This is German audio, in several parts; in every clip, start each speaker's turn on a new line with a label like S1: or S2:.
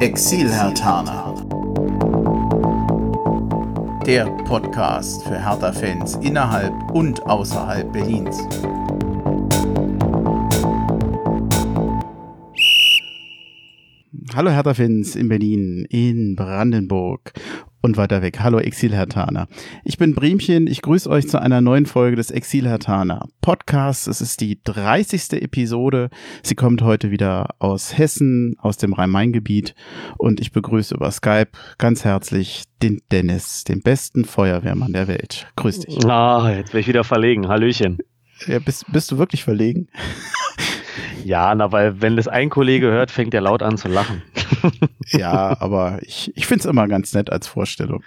S1: Exil-Hertaner. Der Podcast für Hertha-Fans innerhalb und außerhalb Berlins.
S2: Hallo Hertha-Fans in Berlin, in Brandenburg und weiter weg. Hallo Exil-Hertaner. Ich bin Bremchen, ich grüße euch zu einer neuen Folge des Exil-Hertaner Podcasts. Es ist die 30. Episode. Sie kommt heute wieder aus Hessen, aus dem Rhein-Main-Gebiet und ich begrüße über Skype ganz herzlich den Dennis, den besten Feuerwehrmann der Welt. Grüß dich.
S3: Ah, jetzt bin ich wieder verlegen. Hallöchen.
S2: Ja, bist, bist du wirklich verlegen?
S3: Ja, na, weil wenn das ein Kollege hört, fängt er laut an zu lachen.
S2: ja, aber ich, ich finde es immer ganz nett als Vorstellung.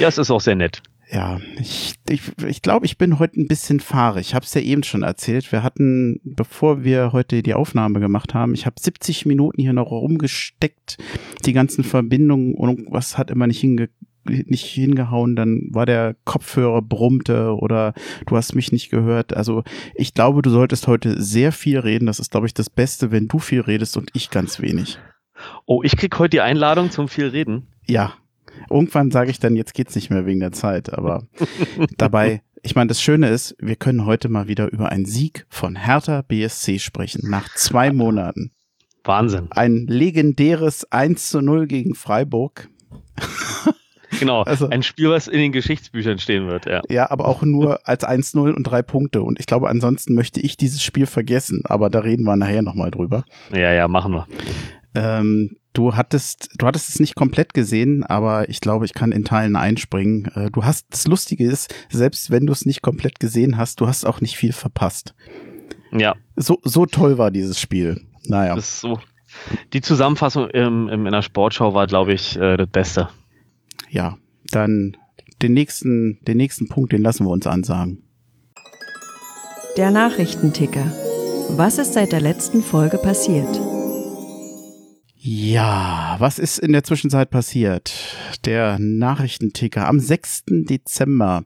S3: Ja, es ist auch sehr nett.
S2: Ja, ich, ich, ich glaube, ich bin heute ein bisschen fahrig. Ich habe es ja eben schon erzählt. Wir hatten, bevor wir heute die Aufnahme gemacht haben, ich habe 70 Minuten hier noch rumgesteckt, die ganzen Verbindungen und was hat immer nicht hinge nicht hingehauen, dann war der Kopfhörer brummte oder du hast mich nicht gehört. Also ich glaube, du solltest heute sehr viel reden. Das ist, glaube ich, das Beste, wenn du viel redest und ich ganz wenig.
S3: Oh, ich krieg heute die Einladung zum viel reden.
S2: Ja. Irgendwann sage ich dann, jetzt geht's nicht mehr wegen der Zeit, aber dabei ich meine, das Schöne ist, wir können heute mal wieder über einen Sieg von Hertha BSC sprechen, nach zwei Monaten.
S3: Wahnsinn.
S2: Ein legendäres 1 zu 0 gegen Freiburg.
S3: Genau, also, ein Spiel, was in den Geschichtsbüchern stehen wird, ja.
S2: Ja, aber auch nur als 1-0 und drei Punkte. Und ich glaube, ansonsten möchte ich dieses Spiel vergessen, aber da reden wir nachher nochmal drüber.
S3: Ja, ja, machen wir.
S2: Ähm, du hattest, du hattest es nicht komplett gesehen, aber ich glaube, ich kann in Teilen einspringen. Äh, du hast, das Lustige ist, selbst wenn du es nicht komplett gesehen hast, du hast auch nicht viel verpasst.
S3: Ja.
S2: So, so toll war dieses Spiel. Naja.
S3: Das ist so. Die Zusammenfassung im, im, in der Sportschau war, glaube ich, äh, das Beste
S2: ja, dann den nächsten, den nächsten Punkt, den lassen wir uns ansagen.
S4: Der Nachrichtenticker. Was ist seit der letzten Folge passiert?
S2: Ja, was ist in der Zwischenzeit passiert? Der Nachrichtenticker. Am 6. Dezember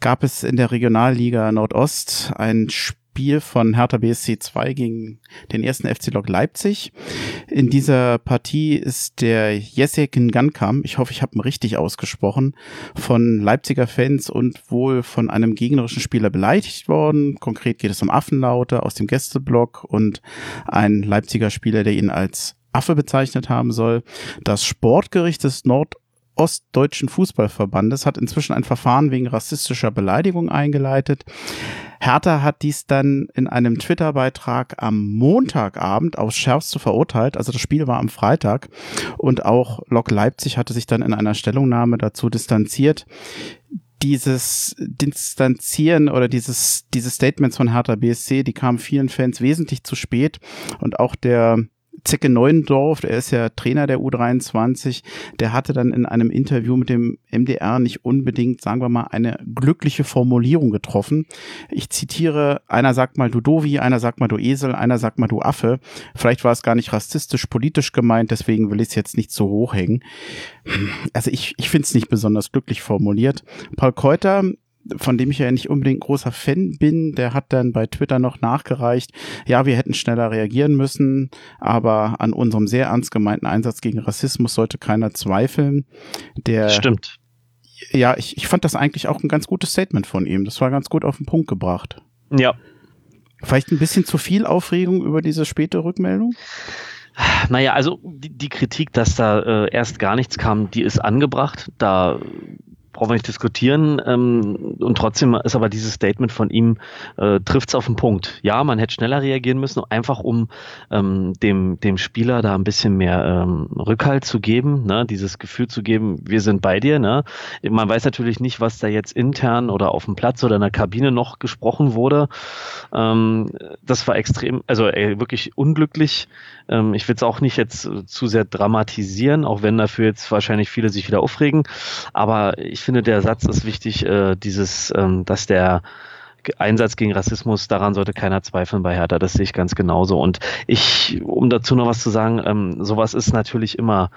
S2: gab es in der Regionalliga Nordost ein Spiel Spiel von Hertha BSC 2 gegen den ersten FC Lok Leipzig. In dieser Partie ist der Jessica Gankam, ich hoffe, ich habe ihn richtig ausgesprochen, von Leipziger Fans und wohl von einem gegnerischen Spieler beleidigt worden. Konkret geht es um Affenlaute aus dem Gästeblock und ein Leipziger Spieler, der ihn als Affe bezeichnet haben soll. Das Sportgericht des Nord Ostdeutschen Fußballverbandes hat inzwischen ein Verfahren wegen rassistischer Beleidigung eingeleitet. Hertha hat dies dann in einem Twitter-Beitrag am Montagabend aufs Schärfste verurteilt. Also das Spiel war am Freitag und auch Lok Leipzig hatte sich dann in einer Stellungnahme dazu distanziert dieses Distanzieren oder dieses, diese Statements von Hertha BSC, die kamen vielen Fans wesentlich zu spät und auch der Zecke Neuendorf, er ist ja Trainer der U23, der hatte dann in einem Interview mit dem MDR nicht unbedingt, sagen wir mal, eine glückliche Formulierung getroffen. Ich zitiere, einer sagt mal du Dovi, einer sagt mal du Esel, einer sagt mal du Affe. Vielleicht war es gar nicht rassistisch, politisch gemeint, deswegen will ich es jetzt nicht so hochhängen. Also ich, ich finde es nicht besonders glücklich formuliert. Paul Keuter von dem ich ja nicht unbedingt großer Fan bin, der hat dann bei Twitter noch nachgereicht, ja, wir hätten schneller reagieren müssen, aber an unserem sehr ernst gemeinten Einsatz gegen Rassismus sollte keiner zweifeln. Der
S3: Stimmt.
S2: Ja, ich, ich fand das eigentlich auch ein ganz gutes Statement von ihm. Das war ganz gut auf den Punkt gebracht.
S3: Ja.
S2: Vielleicht ein bisschen zu viel Aufregung über diese späte Rückmeldung?
S3: Naja, also die, die Kritik, dass da äh, erst gar nichts kam, die ist angebracht. Da brauchen wir nicht diskutieren. Ähm, und trotzdem ist aber dieses Statement von ihm, äh, trifft es auf den Punkt. Ja, man hätte schneller reagieren müssen, einfach um ähm, dem, dem Spieler da ein bisschen mehr ähm, Rückhalt zu geben, ne? dieses Gefühl zu geben, wir sind bei dir. Ne? Man weiß natürlich nicht, was da jetzt intern oder auf dem Platz oder in der Kabine noch gesprochen wurde. Ähm, das war extrem, also ey, wirklich unglücklich. Ähm, ich will es auch nicht jetzt zu sehr dramatisieren, auch wenn dafür jetzt wahrscheinlich viele sich wieder aufregen. Aber ich finde, der Satz ist wichtig, äh, dieses, ähm, dass der Einsatz gegen Rassismus, daran sollte keiner zweifeln bei Hertha, das sehe ich ganz genauso. Und ich, um dazu noch was zu sagen, ähm, sowas ist natürlich immer,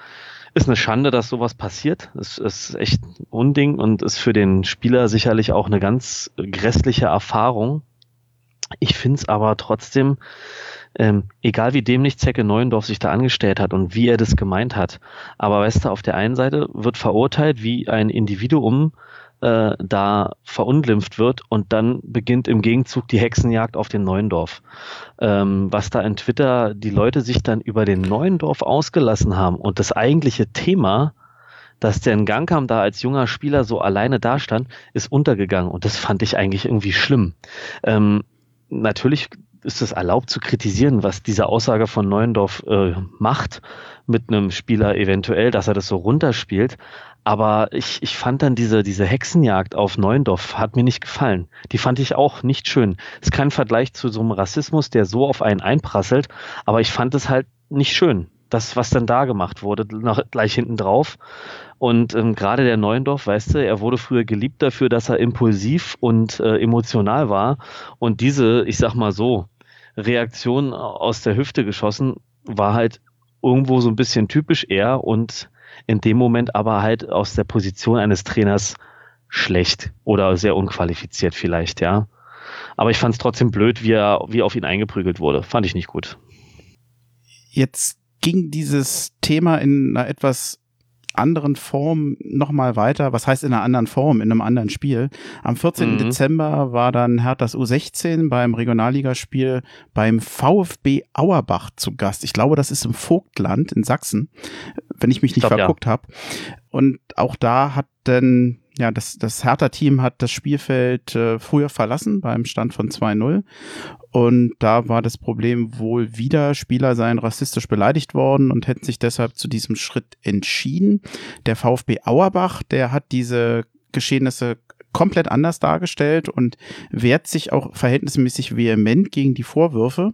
S3: ist eine Schande, dass sowas passiert. Es ist echt ein Unding und ist für den Spieler sicherlich auch eine ganz grässliche Erfahrung. Ich finde es aber trotzdem, ähm, egal wie dämlich Zecke Neuendorf sich da angestellt hat und wie er das gemeint hat, aber weißt du, auf der einen Seite wird verurteilt, wie ein Individuum äh, da verunglimpft wird und dann beginnt im Gegenzug die Hexenjagd auf den Neuendorf. Ähm, was da in Twitter die Leute sich dann über den Neuendorf ausgelassen haben und das eigentliche Thema, dass der in Gangkam da als junger Spieler so alleine dastand, ist untergegangen und das fand ich eigentlich irgendwie schlimm. Ähm, natürlich ist es erlaubt zu kritisieren, was diese Aussage von Neuendorf äh, macht mit einem Spieler eventuell, dass er das so runterspielt. Aber ich, ich fand dann diese, diese Hexenjagd auf Neuendorf hat mir nicht gefallen. Die fand ich auch nicht schön. Ist kein Vergleich zu so einem Rassismus, der so auf einen einprasselt, aber ich fand es halt nicht schön. Das, was dann da gemacht wurde, noch gleich hinten drauf. Und ähm, gerade der Neuendorf, weißt du, er wurde früher geliebt dafür, dass er impulsiv und äh, emotional war. Und diese, ich sag mal so, Reaktion aus der Hüfte geschossen, war halt irgendwo so ein bisschen typisch er und in dem Moment aber halt aus der Position eines Trainers schlecht oder sehr unqualifiziert vielleicht, ja. Aber ich fand es trotzdem blöd, wie er, wie auf ihn eingeprügelt wurde. Fand ich nicht gut.
S2: Jetzt ging dieses Thema in einer etwas anderen Form nochmal weiter. Was heißt in einer anderen Form, in einem anderen Spiel? Am 14. Mhm. Dezember war dann Herthas U16 beim Regionalligaspiel beim VfB Auerbach zu Gast. Ich glaube, das ist im Vogtland in Sachsen, wenn ich mich nicht ich glaub, verguckt ja. habe. Und auch da hat denn ja, das, das Hertha-Team hat das Spielfeld äh, früher verlassen beim Stand von 2-0 und da war das Problem wohl wieder, Spieler seien rassistisch beleidigt worden und hätten sich deshalb zu diesem Schritt entschieden. Der VfB Auerbach, der hat diese Geschehnisse komplett anders dargestellt und wehrt sich auch verhältnismäßig vehement gegen die Vorwürfe.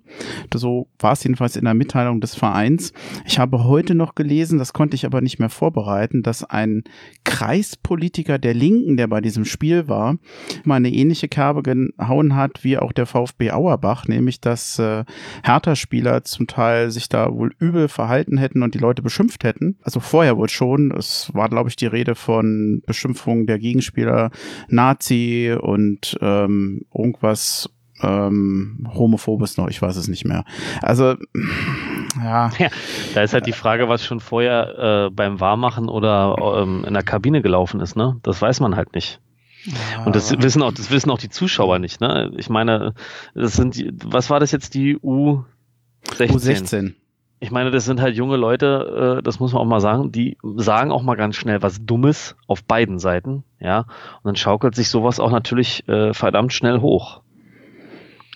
S2: So war es jedenfalls in der Mitteilung des Vereins. Ich habe heute noch gelesen, das konnte ich aber nicht mehr vorbereiten, dass ein Kreispolitiker der Linken, der bei diesem Spiel war, mal eine ähnliche Kerbe gehauen hat wie auch der VfB Auerbach, nämlich dass äh, Hertha-Spieler zum Teil sich da wohl übel verhalten hätten und die Leute beschimpft hätten. Also vorher wohl schon. Es war, glaube ich, die Rede von Beschimpfungen der Gegenspieler Nazi und ähm, irgendwas ähm, homophobes noch, ich weiß es nicht mehr. Also ja. ja.
S3: Da ist halt die Frage, was schon vorher äh, beim Warmachen oder ähm, in der Kabine gelaufen ist, ne? Das weiß man halt nicht. Ja. Und das wissen auch, das wissen auch die Zuschauer nicht, ne? Ich meine, das sind die, was war das jetzt, die U16?
S2: U16
S3: ich meine, das sind halt junge Leute, äh, das muss man auch mal sagen, die sagen auch mal ganz schnell was Dummes auf beiden Seiten, ja. Und dann schaukelt sich sowas auch natürlich äh, verdammt schnell hoch.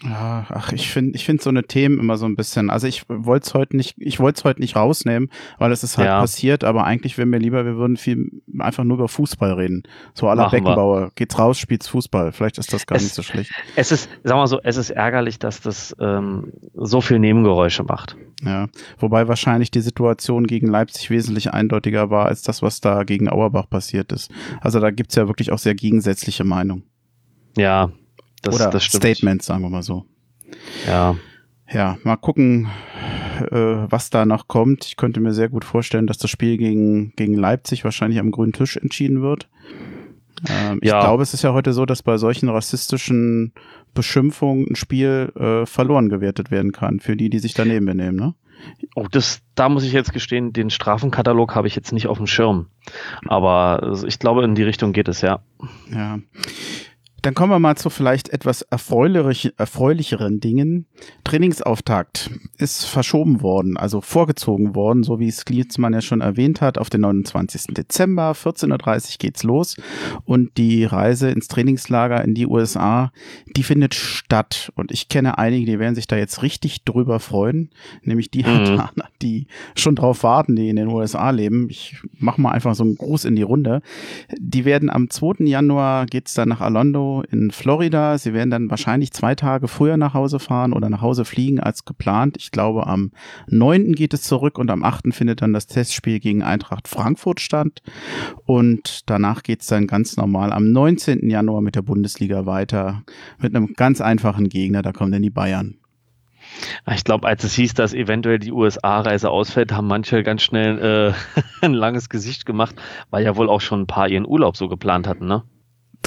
S2: Ja, ach, ich finde, ich finde so eine Themen immer so ein bisschen. Also ich wollte es heute nicht, ich wollte es heute nicht rausnehmen, weil es ist halt ja. passiert. Aber eigentlich wäre mir lieber, wir würden viel einfach nur über Fußball reden. So aller Beckenbauer wir. geht's raus, spielt's Fußball. Vielleicht ist das gar es, nicht so schlecht.
S3: Es ist, sag mal so, es ist ärgerlich, dass das ähm, so viel Nebengeräusche macht.
S2: Ja, wobei wahrscheinlich die Situation gegen Leipzig wesentlich eindeutiger war als das, was da gegen Auerbach passiert ist. Also da gibt's ja wirklich auch sehr gegensätzliche Meinungen.
S3: Ja,
S2: das, Oder das Statements, sagen wir mal so.
S3: Ja.
S2: Ja, mal gucken, äh, was da noch kommt. Ich könnte mir sehr gut vorstellen, dass das Spiel gegen, gegen Leipzig wahrscheinlich am grünen Tisch entschieden wird. Ähm, ja. Ich glaube, es ist ja heute so, dass bei solchen rassistischen Beschimpfungen ein Spiel äh, verloren gewertet werden kann, für die, die sich daneben benehmen, ne?
S3: Oh, das, da muss ich jetzt gestehen, den Strafenkatalog habe ich jetzt nicht auf dem Schirm. Aber ich glaube, in die Richtung geht es, ja.
S2: Ja. Dann kommen wir mal zu vielleicht etwas erfreulich, erfreulicheren Dingen. Trainingsauftakt ist verschoben worden, also vorgezogen worden, so wie es Klitzmann ja schon erwähnt hat, auf den 29. Dezember, 14.30 Uhr geht's los und die Reise ins Trainingslager in die USA, die findet statt und ich kenne einige, die werden sich da jetzt richtig drüber freuen, nämlich die mhm. die schon drauf warten, die in den USA leben. Ich mache mal einfach so einen Gruß in die Runde. Die werden am 2. Januar geht's dann nach Alondo in Florida. Sie werden dann wahrscheinlich zwei Tage früher nach Hause fahren oder nach Hause fliegen als geplant. Ich glaube, am 9. geht es zurück und am 8. findet dann das Testspiel gegen Eintracht Frankfurt statt. Und danach geht es dann ganz normal am 19. Januar mit der Bundesliga weiter. Mit einem ganz einfachen Gegner, da kommen dann die Bayern.
S3: Ich glaube, als es hieß, dass eventuell die USA-Reise ausfällt, haben manche ganz schnell äh, ein langes Gesicht gemacht, weil ja wohl auch schon ein paar ihren Urlaub so geplant hatten, ne?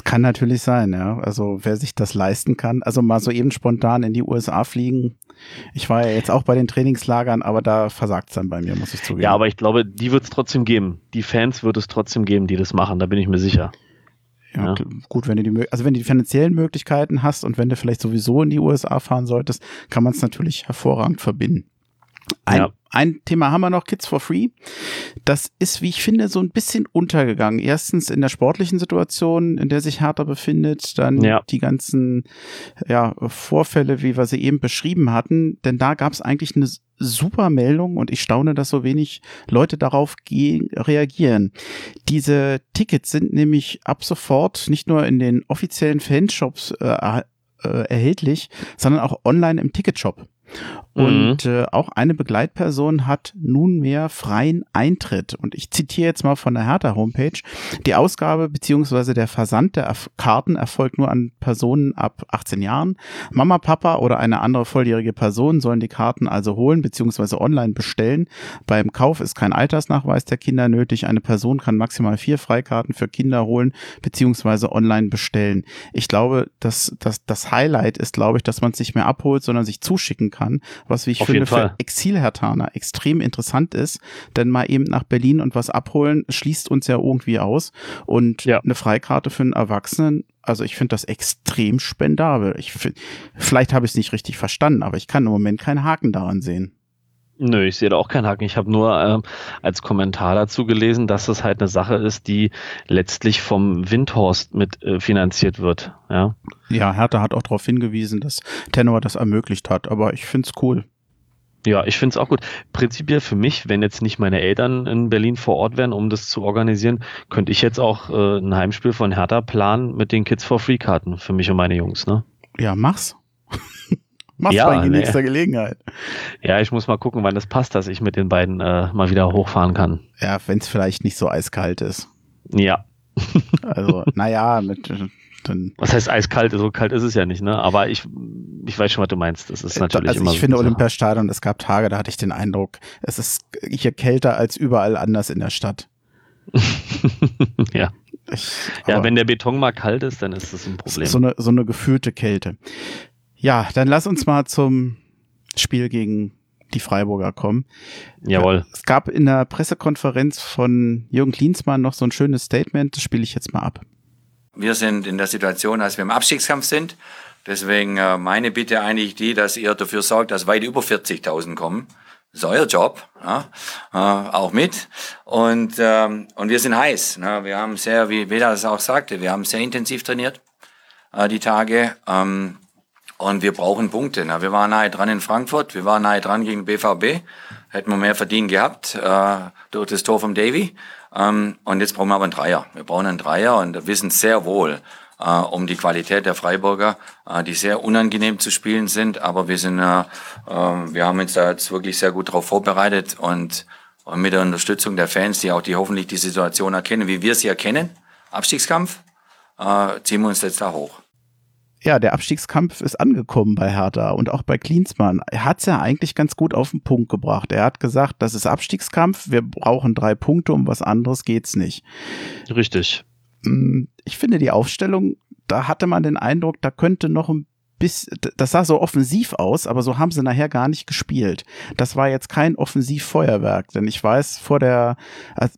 S2: Kann natürlich sein, ja. Also wer sich das leisten kann, also mal so eben spontan in die USA fliegen. Ich war ja jetzt auch bei den Trainingslagern, aber da versagt es dann bei mir, muss ich zugeben.
S3: Ja, aber ich glaube, die wird es trotzdem geben. Die Fans wird es trotzdem geben, die das machen, da bin ich mir sicher.
S2: Ja, ja. gut, wenn du die, also wenn du die finanziellen Möglichkeiten hast und wenn du vielleicht sowieso in die USA fahren solltest, kann man es natürlich hervorragend verbinden. Ein, ja. Ein Thema haben wir noch, Kids for Free. Das ist, wie ich finde, so ein bisschen untergegangen. Erstens in der sportlichen Situation, in der sich Hertha befindet, dann ja. die ganzen ja, Vorfälle, wie wir sie eben beschrieben hatten. Denn da gab es eigentlich eine super Meldung und ich staune, dass so wenig Leute darauf reagieren. Diese Tickets sind nämlich ab sofort nicht nur in den offiziellen Fanshops äh, äh, erhältlich, sondern auch online im Ticketshop. Und mhm. äh, auch eine Begleitperson hat nunmehr freien Eintritt. Und ich zitiere jetzt mal von der Hertha Homepage. Die Ausgabe beziehungsweise der Versand der Karten erfolgt nur an Personen ab 18 Jahren. Mama, Papa oder eine andere volljährige Person sollen die Karten also holen beziehungsweise online bestellen. Beim Kauf ist kein Altersnachweis der Kinder nötig. Eine Person kann maximal vier Freikarten für Kinder holen beziehungsweise online bestellen. Ich glaube, dass, dass das Highlight ist, glaube ich, dass man es nicht mehr abholt, sondern sich zuschicken kann was wie ich Auf finde für Exilhertaner extrem interessant ist, denn mal eben nach Berlin und was abholen schließt uns ja irgendwie aus und ja. eine Freikarte für einen Erwachsenen also ich finde das extrem spendabel. Ich find, vielleicht habe ich es nicht richtig verstanden, aber ich kann im Moment keinen Haken daran sehen.
S3: Nö, ich sehe da auch keinen Haken. Ich habe nur ähm, als Kommentar dazu gelesen, dass es halt eine Sache ist, die letztlich vom Windhorst mit äh, finanziert wird. Ja,
S2: ja Hertha hat auch darauf hingewiesen, dass Tenor das ermöglicht hat, aber ich finde es cool.
S3: Ja, ich finde es auch gut. Prinzipiell für mich, wenn jetzt nicht meine Eltern in Berlin vor Ort wären, um das zu organisieren, könnte ich jetzt auch äh, ein Heimspiel von Hertha planen mit den Kids for Free Karten für mich und meine Jungs. Ne?
S2: Ja, mach's. Mach's ja, bei nee. nächster Gelegenheit.
S3: Ja, ich muss mal gucken, wann das passt, dass ich mit den beiden äh, mal wieder hochfahren kann.
S2: Ja, wenn es vielleicht nicht so eiskalt ist.
S3: Ja.
S2: also, naja, mit
S3: dann. Was heißt eiskalt? So kalt ist es ja nicht, ne? Aber ich, ich weiß schon, was du meinst. Das ist natürlich
S2: also
S3: immer.
S2: Ich so finde Olympiastadion, es gab Tage, da hatte ich den Eindruck, es ist hier kälter als überall anders in der Stadt.
S3: ja. Ich, ja, wenn der Beton mal kalt ist, dann ist das ein Problem.
S2: So eine, so eine gefühlte Kälte. Ja, dann lass uns mal zum Spiel gegen die Freiburger kommen.
S3: Jawohl.
S2: Es gab in der Pressekonferenz von Jürgen Klinsmann noch so ein schönes Statement, das spiele ich jetzt mal ab.
S5: Wir sind in der Situation, als wir im Abstiegskampf sind. Deswegen äh, meine Bitte eigentlich die, dass ihr dafür sorgt, dass weit über 40.000 kommen. Das ist euer Job, ja, äh, auch mit. Und, ähm, und wir sind heiß. Ne? Wir haben sehr, wie Veda das auch sagte, wir haben sehr intensiv trainiert äh, die Tage. Ähm, und wir brauchen Punkte. Na, wir waren nahe dran in Frankfurt, wir waren nahe dran gegen BVB. Hätten wir mehr verdient gehabt äh, durch das Tor vom Davy. Ähm, und jetzt brauchen wir aber einen Dreier. Wir brauchen einen Dreier und wissen sehr wohl äh, um die Qualität der Freiburger, äh, die sehr unangenehm zu spielen sind. Aber wir sind, äh, äh, wir haben uns da jetzt wirklich sehr gut darauf vorbereitet und, und mit der Unterstützung der Fans, die auch die hoffentlich die Situation erkennen, wie wir sie erkennen, Abstiegskampf, äh, ziehen wir uns jetzt da hoch
S2: ja, der Abstiegskampf ist angekommen bei Hertha und auch bei Klinsmann. Er hat es ja eigentlich ganz gut auf den Punkt gebracht. Er hat gesagt, das ist Abstiegskampf, wir brauchen drei Punkte, um was anderes geht's nicht.
S3: Richtig.
S2: Mm, ich finde die Aufstellung, da hatte man den Eindruck, da könnte noch ein bis, das sah so offensiv aus, aber so haben sie nachher gar nicht gespielt. Das war jetzt kein Offensivfeuerwerk, denn ich weiß, vor der,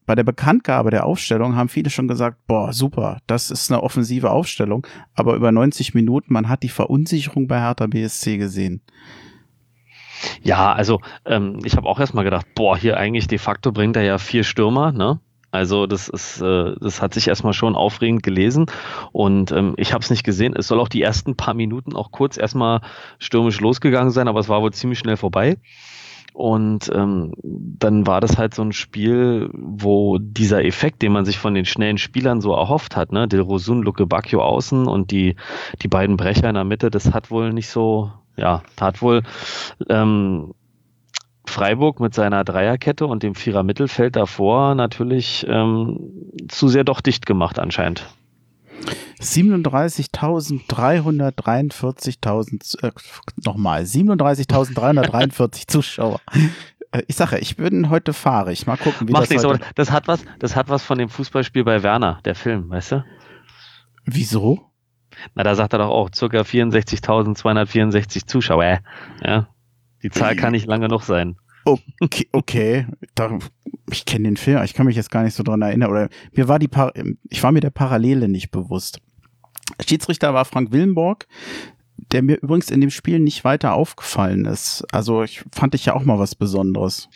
S2: bei der Bekanntgabe der Aufstellung haben viele schon gesagt, boah, super, das ist eine offensive Aufstellung, aber über 90 Minuten, man hat die Verunsicherung bei Hertha BSC gesehen.
S3: Ja, also ähm, ich habe auch erstmal gedacht, boah, hier eigentlich de facto bringt er ja vier Stürmer, ne? Also das ist, äh, das hat sich erstmal schon aufregend gelesen und ähm, ich habe es nicht gesehen. Es soll auch die ersten paar Minuten auch kurz erstmal stürmisch losgegangen sein, aber es war wohl ziemlich schnell vorbei. Und ähm, dann war das halt so ein Spiel, wo dieser Effekt, den man sich von den schnellen Spielern so erhofft hat, ne, Del Rosun, Luke Bacchio außen und die, die beiden Brecher in der Mitte, das hat wohl nicht so, ja, hat wohl ähm, Freiburg mit seiner Dreierkette und dem Vierer Mittelfeld davor natürlich ähm, zu sehr doch dicht gemacht anscheinend.
S2: 37.343.000, äh, nochmal, 37.343 Zuschauer. Äh, ich sage, ich bin heute fahrig. Mal gucken, wie
S3: Macht
S2: das
S3: nichts, aber das hat was, das hat was von dem Fußballspiel bei Werner, der Film, weißt du?
S2: Wieso?
S3: Na, da sagt er doch auch circa 64.264 Zuschauer. Ja, die Zahl kann nicht lange genug sein.
S2: Okay, okay. Da, ich kenne den Film, ich kann mich jetzt gar nicht so dran erinnern. Oder mir war die Par ich war mir der Parallele nicht bewusst. Schiedsrichter war Frank Willenborg, der mir übrigens in dem Spiel nicht weiter aufgefallen ist. Also ich fand ich ja auch mal was Besonderes.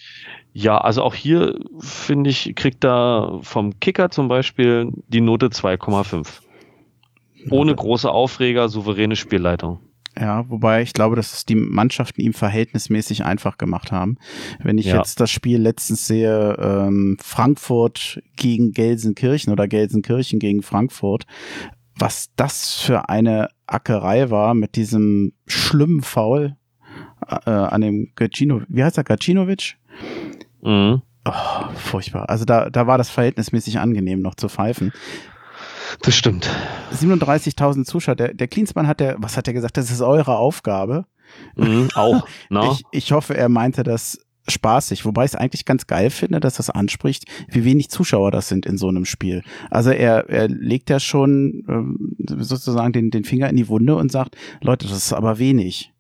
S3: Ja, also auch hier finde ich, kriegt er vom Kicker zum Beispiel die Note 2,5. Ohne große Aufreger, souveräne Spielleitung.
S2: Ja, wobei ich glaube, dass es die Mannschaften ihm verhältnismäßig einfach gemacht haben. Wenn ich ja. jetzt das Spiel letztens sehe, ähm, Frankfurt gegen Gelsenkirchen oder Gelsenkirchen gegen Frankfurt, was das für eine Ackerei war mit diesem schlimmen Foul äh, an dem Gacino, wie heißt er, Gacinovic? Mhm. Oh, furchtbar. Also da, da war das verhältnismäßig angenehm noch zu pfeifen.
S3: Das stimmt.
S2: 37.000 Zuschauer. Der, der Klinsmann hat der, was hat er gesagt? Das ist eure Aufgabe.
S3: Mhm, auch. No?
S2: Ne? Ich, ich hoffe, er meinte das spaßig, wobei ich es eigentlich ganz geil finde, dass das anspricht, wie wenig Zuschauer das sind in so einem Spiel. Also er, er legt ja schon ähm, sozusagen den, den Finger in die Wunde und sagt, Leute, das ist aber wenig.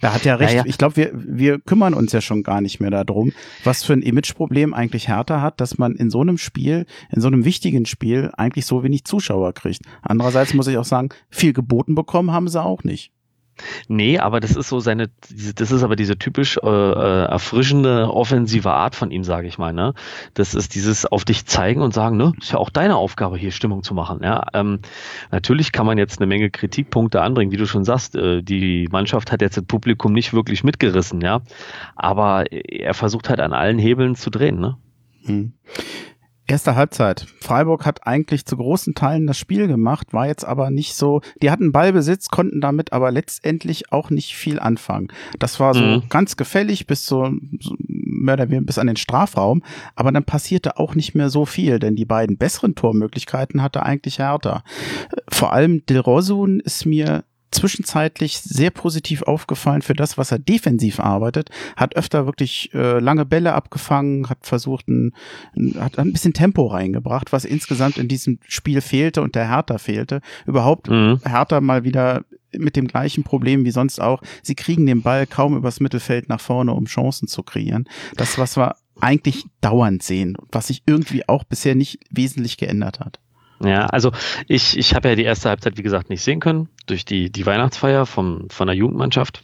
S2: Er hat ja recht. Ja, ja. Ich glaube, wir, wir kümmern uns ja schon gar nicht mehr darum, was für ein Imageproblem eigentlich Hertha hat, dass man in so einem Spiel, in so einem wichtigen Spiel eigentlich so wenig Zuschauer kriegt. Andererseits muss ich auch sagen, viel geboten bekommen haben sie auch nicht.
S3: Nee, aber das ist so seine, das ist aber diese typisch äh, äh, erfrischende offensive Art von ihm, sage ich mal. Ne? Das ist dieses auf dich zeigen und sagen, ne, ist ja auch deine Aufgabe hier Stimmung zu machen. Ja, ähm, natürlich kann man jetzt eine Menge Kritikpunkte anbringen, wie du schon sagst. Äh, die Mannschaft hat jetzt das Publikum nicht wirklich mitgerissen, ja, aber er versucht halt an allen Hebeln zu drehen. Ne? Hm.
S2: Erste Halbzeit. Freiburg hat eigentlich zu großen Teilen das Spiel gemacht, war jetzt aber nicht so. Die hatten Ballbesitz, konnten damit aber letztendlich auch nicht viel anfangen. Das war so mhm. ganz gefällig bis so, so mehr oder weniger bis an den Strafraum, aber dann passierte auch nicht mehr so viel, denn die beiden besseren Tormöglichkeiten hatte eigentlich Hertha. Vor allem Del Rosun ist mir zwischenzeitlich sehr positiv aufgefallen für das, was er defensiv arbeitet. Hat öfter wirklich äh, lange Bälle abgefangen, hat versucht, ein, hat ein bisschen Tempo reingebracht, was insgesamt in diesem Spiel fehlte und der Hertha fehlte. Überhaupt mhm. Hertha mal wieder mit dem gleichen Problem wie sonst auch. Sie kriegen den Ball kaum übers Mittelfeld nach vorne, um Chancen zu kreieren. Das, was wir eigentlich dauernd sehen, was sich irgendwie auch bisher nicht wesentlich geändert hat.
S3: Ja, also ich, ich habe ja die erste Halbzeit, wie gesagt, nicht sehen können, durch die, die Weihnachtsfeier vom, von der Jugendmannschaft.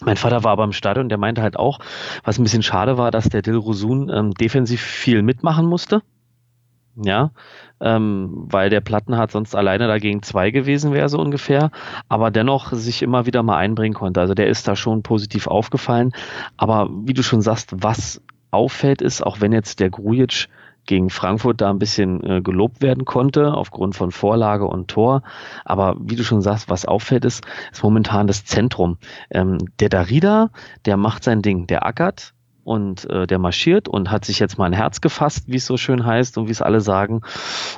S3: Mein Vater war aber im Stadion, der meinte halt auch, was ein bisschen schade war, dass der Dil Rosun ähm, defensiv viel mitmachen musste. Ja, ähm, weil der Plattenhardt sonst alleine dagegen zwei gewesen wäre, so ungefähr, aber dennoch sich immer wieder mal einbringen konnte. Also der ist da schon positiv aufgefallen. Aber wie du schon sagst, was auffällt, ist, auch wenn jetzt der Grujic gegen Frankfurt da ein bisschen äh, gelobt werden konnte, aufgrund von Vorlage und Tor. Aber wie du schon sagst, was auffällt, ist, ist momentan das Zentrum. Ähm, der Darida, der macht sein Ding, der ackert, und äh, der marschiert und hat sich jetzt mal ein Herz gefasst, wie es so schön heißt und wie es alle sagen,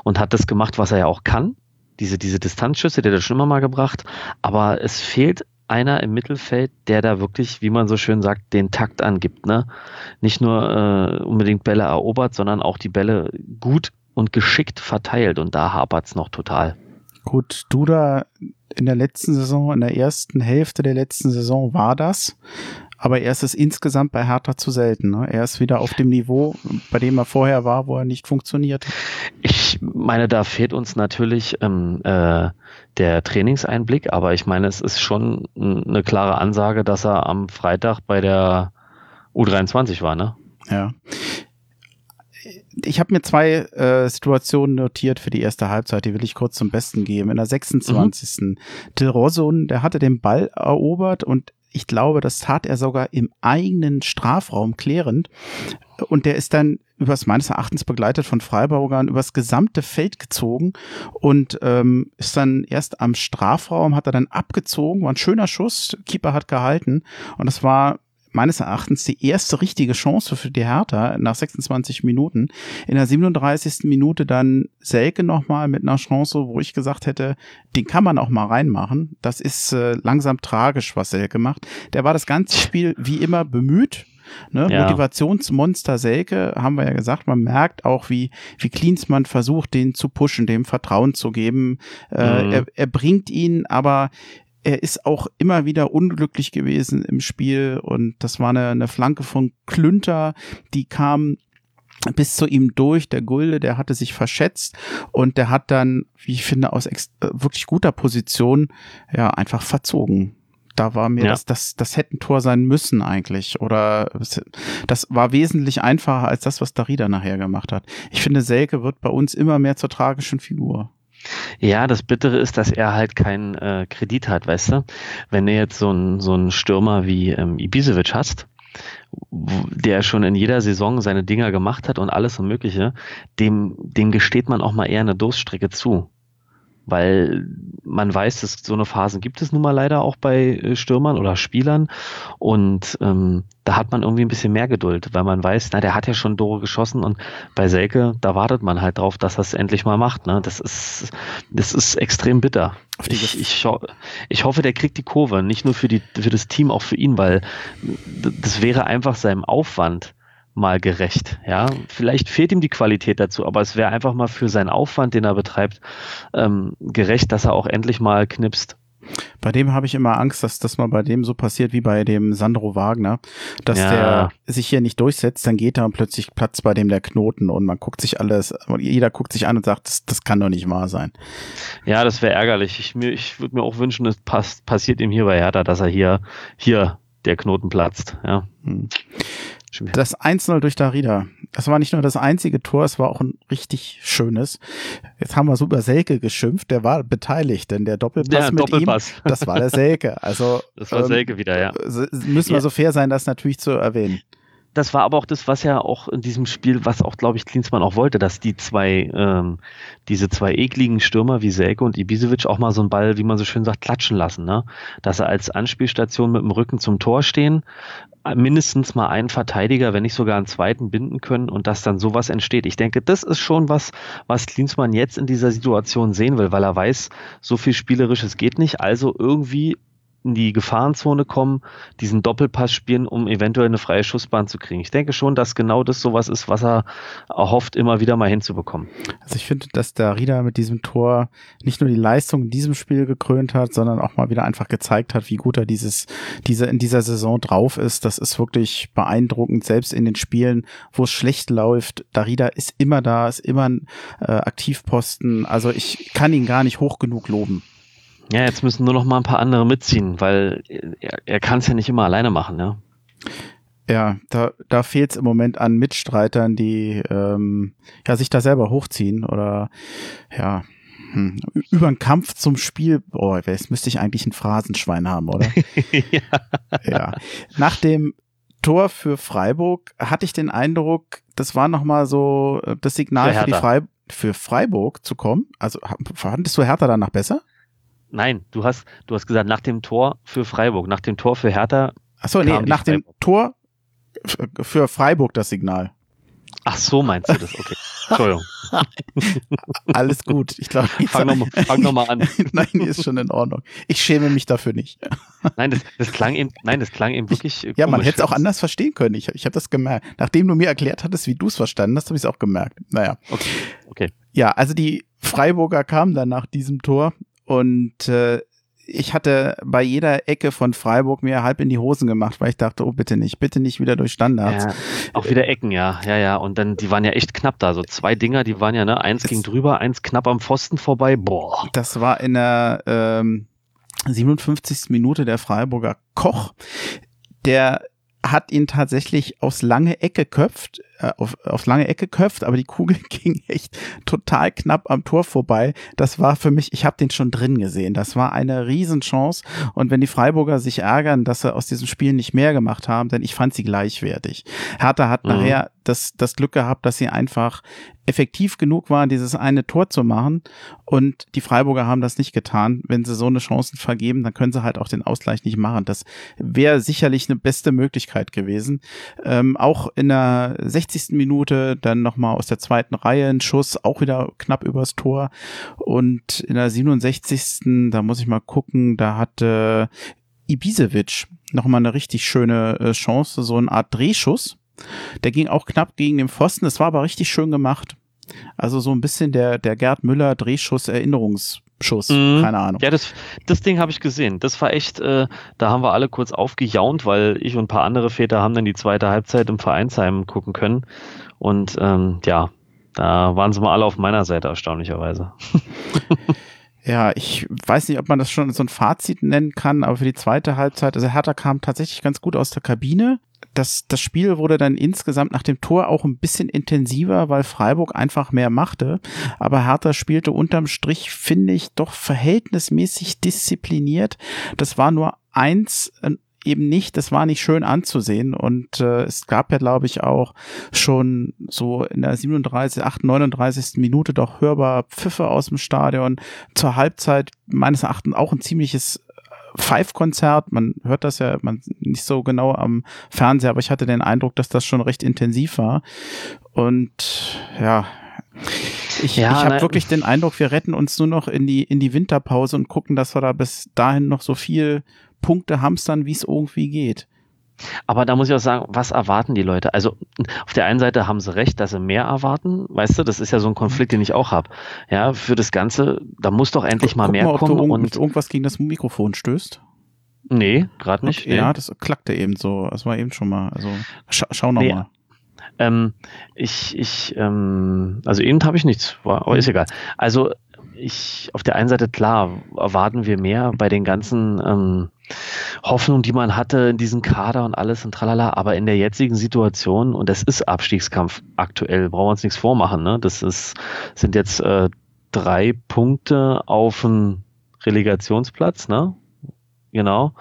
S3: und hat das gemacht, was er ja auch kann. Diese, diese Distanzschüsse, der hat er schon immer mal gebracht. Aber es fehlt einer im Mittelfeld, der da wirklich, wie man so schön sagt, den Takt angibt. Ne? Nicht nur äh, unbedingt Bälle erobert, sondern auch die Bälle gut und geschickt verteilt. Und da hapert's noch total.
S2: Gut, du da in der letzten Saison, in der ersten Hälfte der letzten Saison war das. Aber er ist es insgesamt bei Hertha zu selten. Ne? Er ist wieder auf dem Niveau, bei dem er vorher war, wo er nicht funktioniert.
S3: Ich meine, da fehlt uns natürlich ähm, äh, der Trainingseinblick, aber ich meine, es ist schon eine klare Ansage, dass er am Freitag bei der U23 war, ne?
S2: Ja. Ich habe mir zwei äh, Situationen notiert für die erste Halbzeit, die will ich kurz zum Besten geben. In der 26. Mhm. Till Rosun, der hatte den Ball erobert und ich glaube, das tat er sogar im eigenen Strafraum klärend. Und der ist dann übers meines Erachtens begleitet von Freiburgern übers gesamte Feld gezogen und ähm, ist dann erst am Strafraum, hat er dann abgezogen, war ein schöner Schuss, Keeper hat gehalten und das war meines Erachtens die erste richtige Chance für die Hertha nach 26 Minuten. In der 37. Minute dann Selke nochmal mit einer Chance, wo ich gesagt hätte, den kann man auch mal reinmachen. Das ist äh, langsam tragisch, was Selke macht. Der war das ganze Spiel wie immer bemüht, Ne?
S3: Ja.
S2: Motivationsmonster Selke, haben wir ja gesagt, man merkt auch, wie, wie Klinsmann versucht, den zu pushen, dem Vertrauen zu geben. Äh,
S3: Mhm.
S2: er, er bringt ihn, aber er ist auch immer wieder unglücklich gewesen im Spiel und das war eine, eine Flanke von Klünter, die kam bis zu ihm durch. Der Gulde, der hatte sich verschätzt und der hat dann, wie ich finde, aus äh, wirklich guter Position ja einfach verzogen. Da war mir
S3: Ja.
S2: das, das, das hätte ein Tor sein müssen eigentlich. Oder das war wesentlich einfacher als das, was Darida nachher gemacht hat. Ich finde, Selke wird bei uns immer mehr zur tragischen Figur.
S3: Ja, das Bittere ist, dass er halt keinen äh, Kredit hat, weißt du? Wenn du jetzt so einen so einen Stürmer wie ähm, Ibisevic hast, der schon in jeder Saison seine Dinger gemacht hat und alles und Mögliche, dem, dem gesteht man auch mal eher eine Durststrecke zu. Weil man weiß, dass so eine Phasen gibt es nun mal leider auch bei äh, Stürmern oder Spielern. Und ähm, da hat man irgendwie ein bisschen mehr Geduld, weil man weiß, na, der hat ja schon Tore geschossen und bei Selke, da wartet man halt drauf, dass er es endlich mal macht. Ne? Das ist, das ist extrem bitter. Ich, ich, ich hoffe, der kriegt die Kurve, nicht nur für, die, für das Team, auch für ihn, weil das wäre einfach seinem Aufwand mal gerecht. Ja, vielleicht fehlt ihm die Qualität dazu, aber es wäre einfach mal für seinen Aufwand, den er betreibt, ähm, gerecht, dass er auch endlich mal knipst.
S2: Bei dem habe ich immer Angst, dass das mal bei dem so passiert wie bei dem Sandro Wagner, dass
S3: Ja.
S2: der sich hier nicht durchsetzt, dann geht er und plötzlich platzt bei dem der Knoten und man guckt sich alles, jeder guckt sich an und sagt, das, das kann doch nicht wahr sein.
S3: Ja, das wäre ärgerlich. Ich, mir, ich würde mir auch wünschen, es passt, passiert ihm hier bei Hertha, dass er hier, hier der Knoten platzt. Ja.
S2: Hm. Das 1-0 durch Darida. Das war nicht nur das einzige Tor, es war auch ein richtig schönes. Jetzt haben wir so über Selke geschimpft, der war beteiligt, denn der Doppelpass
S3: Ja,
S2: mit
S3: Doppelpass.
S2: ihm, das war der Selke. Also
S3: Das war
S2: ähm,
S3: Selke wieder, ja.
S2: müssen wir
S3: Ja.
S2: so fair sein, das natürlich zu erwähnen.
S3: Das war aber auch das, was ja auch in diesem Spiel, was auch, glaube ich, Klinsmann auch wollte, dass die zwei, ähm, diese zwei ekligen Stürmer wie Selke und Ibisevic auch mal so einen Ball, wie man so schön sagt, klatschen lassen, ne? Dass er als Anspielstation mit dem Rücken zum Tor stehen, äh, mindestens mal einen Verteidiger, wenn nicht sogar einen zweiten binden können und dass dann sowas entsteht. Ich denke, das ist schon was, was Klinsmann jetzt in dieser Situation sehen will, weil er weiß, so viel Spielerisches geht nicht, also irgendwie in die Gefahrenzone kommen, diesen Doppelpass spielen, um eventuell eine freie Schussbahn zu kriegen. Ich denke schon, dass genau das sowas ist, was er erhofft, immer wieder mal hinzubekommen.
S2: Also ich finde, dass der Rieder mit diesem Tor nicht nur die Leistung in diesem Spiel gekrönt hat, sondern auch mal wieder einfach gezeigt hat, wie gut er dieses, diese, in dieser Saison drauf ist. Das ist wirklich beeindruckend, selbst in den Spielen, wo es schlecht läuft. Darida ist immer da, ist immer ein äh, Aktivposten. Also ich kann ihn gar nicht hoch genug loben.
S3: Ja, jetzt müssen nur noch mal ein paar andere mitziehen, weil er, er kann es ja nicht immer alleine machen, ja.
S2: Ja, da, da fehlt es im Moment an Mitstreitern, die ähm, ja, sich da selber hochziehen oder ja, hm, über einen Kampf zum Spiel, oh, jetzt müsste ich eigentlich ein Phrasenschwein haben, oder?
S3: ja.
S2: ja. Nach dem Tor für Freiburg hatte ich den Eindruck, das war nochmal so äh, das Signal
S3: Für
S2: für, die
S3: Hertha.
S2: Frei für Freiburg zu kommen. Also fandest du Hertha danach besser?
S3: Nein, du hast, du hast gesagt, nach dem Tor für Freiburg, nach dem Tor für Hertha.
S2: Achso, nee, nach dem. Tor für Freiburg das Signal.
S3: Ach so, meinst du das? Okay. Entschuldigung.
S2: Alles gut. Ich glaube,
S3: Fang nochmal noch mal an.
S2: Nein, ist schon in Ordnung. Ich schäme mich dafür nicht.
S3: Nein, das, das klang eben, nein, das klang eben wirklich. äh,
S2: Ja, man hätte es auch anders verstehen können. Ich, ich habe das gemerkt. Nachdem du mir erklärt hattest, wie du es verstanden hast, habe ich es auch gemerkt. Naja.
S3: Okay, okay.
S2: Ja, also die Freiburger kamen dann nach diesem Tor und äh, ich hatte bei jeder Ecke von Freiburg mir halb in die Hosen gemacht, weil ich dachte, oh bitte nicht, bitte nicht wieder durch Standards.
S3: Ja, auch wieder Ecken, ja, ja, ja. Und dann, die waren ja echt knapp da. So zwei Dinger, die waren ja, ne, eins
S2: Es-
S3: ging drüber, eins knapp am Pfosten vorbei. Boah.
S2: Das war in der ähm, 57. Minute der Freiburger Koch. Der hat ihn tatsächlich aufs lange Ecke köpft, auf, aufs lange Ecke köpft, aber die Kugel ging echt total knapp am Tor vorbei. Das war für mich, ich habe den schon drin gesehen. Das war eine Riesenchance. Und wenn die Freiburger sich ärgern, dass sie aus diesem Spiel nicht mehr gemacht haben, denn ich fand sie gleichwertig. Hertha hat
S3: Mhm.
S2: nachher das, das Glück gehabt, dass sie einfach effektiv genug waren, dieses eine Tor zu machen. Und die Freiburger haben das nicht getan. Wenn sie so eine Chance vergeben, dann können sie halt auch den Ausgleich nicht machen. Das wäre sicherlich eine beste Möglichkeit gewesen. Ähm, auch in der 60. Minute dann nochmal aus der zweiten Reihe ein Schuss, auch wieder knapp übers Tor. Und in der 67. da muss ich mal gucken, da hatte Ibisevic nochmal eine richtig schöne äh, Chance, so eine Art Drehschuss. Der ging auch knapp gegen den Pfosten, das war aber richtig schön gemacht. Also so ein bisschen der, der Gerd Müller Drehschuss Erinnerungsschuss, mhm. keine Ahnung.
S3: Ja, das, das Ding habe ich gesehen. Das war echt, äh, da haben wir alle kurz aufgejaunt, weil ich und ein paar andere Väter haben dann die zweite Halbzeit im Vereinsheim gucken können. Und ähm, ja, da waren sie mal alle auf meiner Seite, erstaunlicherweise.
S2: Ja, ich weiß nicht, ob man das schon so ein Fazit nennen kann, aber für die zweite Halbzeit, also Hertha kam tatsächlich ganz gut aus der Kabine. Das, das Spiel wurde dann insgesamt nach dem Tor auch ein bisschen intensiver, weil Freiburg einfach mehr machte. Aber Hertha spielte unterm Strich, finde ich, doch verhältnismäßig diszipliniert. Das war nur eins, eben nicht, das war nicht schön anzusehen und äh, es gab ja, glaube ich, auch schon so in der 37, 8, 39. Minute doch hörbar Pfiffe aus dem Stadion. Zur Halbzeit meines Erachtens auch ein ziemliches Five-Konzert. Man hört das ja man nicht so genau am Fernseher, aber ich hatte den Eindruck, dass das schon recht intensiv war. Und ja, ich, ja, ich habe wirklich den Eindruck, wir retten uns nur noch in die, in die Winterpause und gucken, dass wir da bis dahin noch so viel Punkte hamstern, wie es irgendwie geht.
S3: Aber da muss ich auch sagen, was erwarten die Leute? Also auf der einen Seite haben sie recht, dass sie mehr erwarten, weißt du, das ist ja so ein Konflikt, den ich auch habe. Ja, für das Ganze, da muss doch endlich mal Guck mehr mal, ob kommen. Du
S2: und irgendwas gegen das Mikrofon stößt.
S3: Nee, gerade nicht.
S2: Okay, nee. Ja, das klackte eben so. Das war eben schon mal. Also scha schau noch nee. mal.
S3: Ähm, ich, ich, ähm, also eben habe ich nichts, aber ist egal. Also ich, auf der einen Seite klar, erwarten wir mehr bei den ganzen ähm, Hoffnungen, die man hatte in diesem Kader und alles und tralala, aber in der jetzigen Situation, und das ist Abstiegskampf aktuell, brauchen wir uns nichts vormachen, ne? Das ist, sind jetzt äh, drei Punkte auf dem Relegationsplatz, ne? Genau.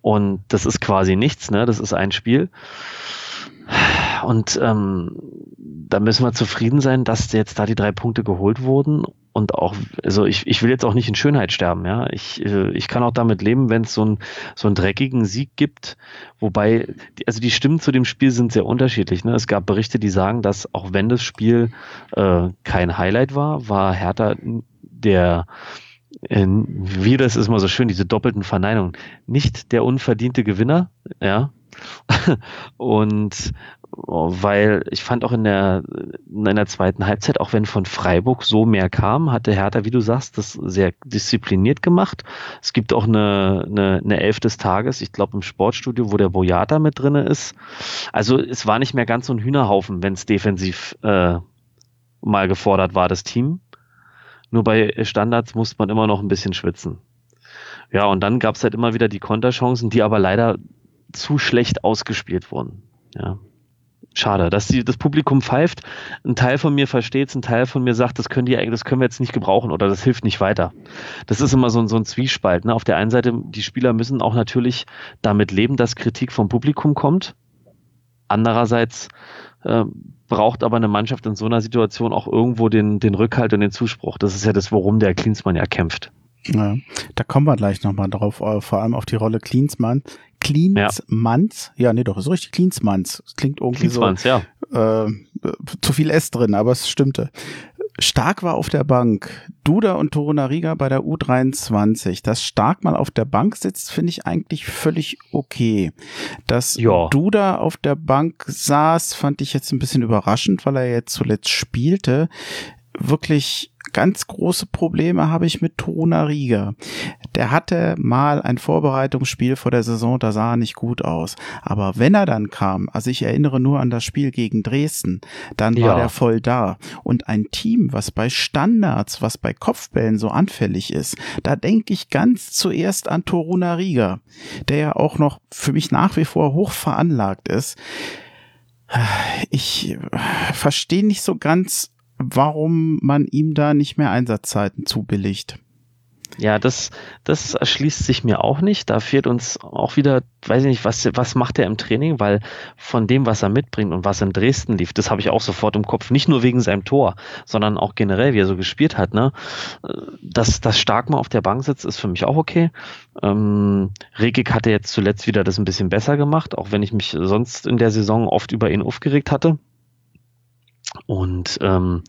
S3: Und das ist quasi nichts, ne? Das ist ein Spiel. Und ähm, da müssen wir zufrieden sein, dass jetzt da die drei Punkte geholt wurden. Und auch, also ich, ich will jetzt auch nicht in Schönheit sterben, ja. Ich, äh, ich kann auch damit leben, wenn es so, ein, so einen dreckigen Sieg gibt. Wobei, also die Stimmen zu dem Spiel sind sehr unterschiedlich. Ne? Es gab Berichte, die sagen, dass auch wenn das Spiel äh, kein Highlight war, war Hertha der wie das ist immer so schön, diese doppelten Verneinungen. Nicht der unverdiente Gewinner, ja, und weil ich fand auch in der, in der zweiten Halbzeit, auch wenn von Freiburg so mehr kam, hatte Hertha, wie du sagst, das sehr diszipliniert gemacht. Es gibt auch eine, eine, eine Elf des Tages, ich glaube im Sportstudio, wo der Boyata mit drinne ist. Also es war nicht mehr ganz so ein Hühnerhaufen, wenn es defensiv äh, mal gefordert war, das Team. Nur bei Standards musste man immer noch ein bisschen schwitzen. Ja, und dann gab es halt immer wieder die Konterchancen, die aber leider zu schlecht ausgespielt wurden. Ja. Schade, dass die, das Publikum pfeift. Ein Teil von mir versteht es, ein Teil von mir sagt, das können, die, das können wir jetzt nicht gebrauchen oder das hilft nicht weiter. Das ist immer so, ein so ein Zwiespalt. Ne? Auf der einen Seite, die Spieler müssen auch natürlich damit leben, dass Kritik vom Publikum kommt. Andererseits äh, braucht aber eine Mannschaft in so einer Situation auch irgendwo den, den Rückhalt und den Zuspruch. Das ist ja das, worum der Klinsmann ja kämpft.
S2: Ja, da kommen wir gleich nochmal drauf, äh, vor allem auf die Rolle Klinsmann. Klinsmanns, ja. ja, nee, doch, ist richtig, Klinsmanns. Das klingt irgendwie Klinsmanns, so, ja. äh, zu viel S drin, aber es stimmte. Stark war auf der Bank. Duda und Torunariga bei der U23. Dass Stark mal auf der Bank sitzt, finde ich eigentlich völlig okay. Dass ja. Duda auf der Bank saß, fand ich jetzt ein bisschen überraschend, weil er jetzt zuletzt spielte. Wirklich ganz große Probleme habe ich mit Toruna Riga. Der hatte mal ein Vorbereitungsspiel vor der Saison, da sah er nicht gut aus. Aber wenn er dann kam, also ich erinnere nur an das Spiel gegen Dresden, dann war ja. er voll da. Und ein Team, was bei Standards, was bei Kopfbällen so anfällig ist, da denke ich ganz zuerst an Toruna Riga, der ja auch noch für mich nach wie vor hoch veranlagt ist. Ich verstehe nicht so ganz, warum man ihm da nicht mehr Einsatzzeiten zubilligt.
S3: Ja, das, das erschließt sich mir auch nicht. Da fehlt uns auch wieder, weiß ich nicht, was, was macht er im Training, weil von dem, was er mitbringt und was in Dresden lief, das habe ich auch sofort im Kopf. Nicht nur wegen seinem Tor, sondern auch generell, wie er so gespielt hat. Ne? Dass, dass Stark mal auf der Bank sitzt, ist für mich auch okay. Ähm, Regik hatte jetzt zuletzt wieder das ein bisschen besser gemacht, auch wenn ich mich sonst in der Saison oft über ihn aufgeregt hatte. Und ähm,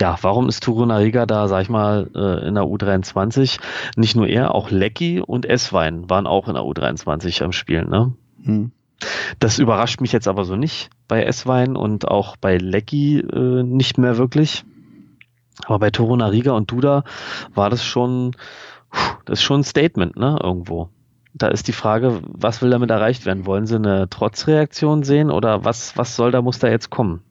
S3: ja, warum ist Turunariga da, sag ich mal, äh, in der U23? Nicht nur er, auch Lecky und Esswein waren auch in der U23 am Spielen. Ne? Hm. Das überrascht mich jetzt aber so nicht bei Esswein und auch bei Lecky äh, nicht mehr wirklich. Aber bei Torunariga und Duda war das schon, das ist schon ein Statement, ne, irgendwo. Da ist die Frage, was will damit erreicht werden? Wollen sie eine Trotzreaktion sehen oder was, was soll da, muss da jetzt kommen?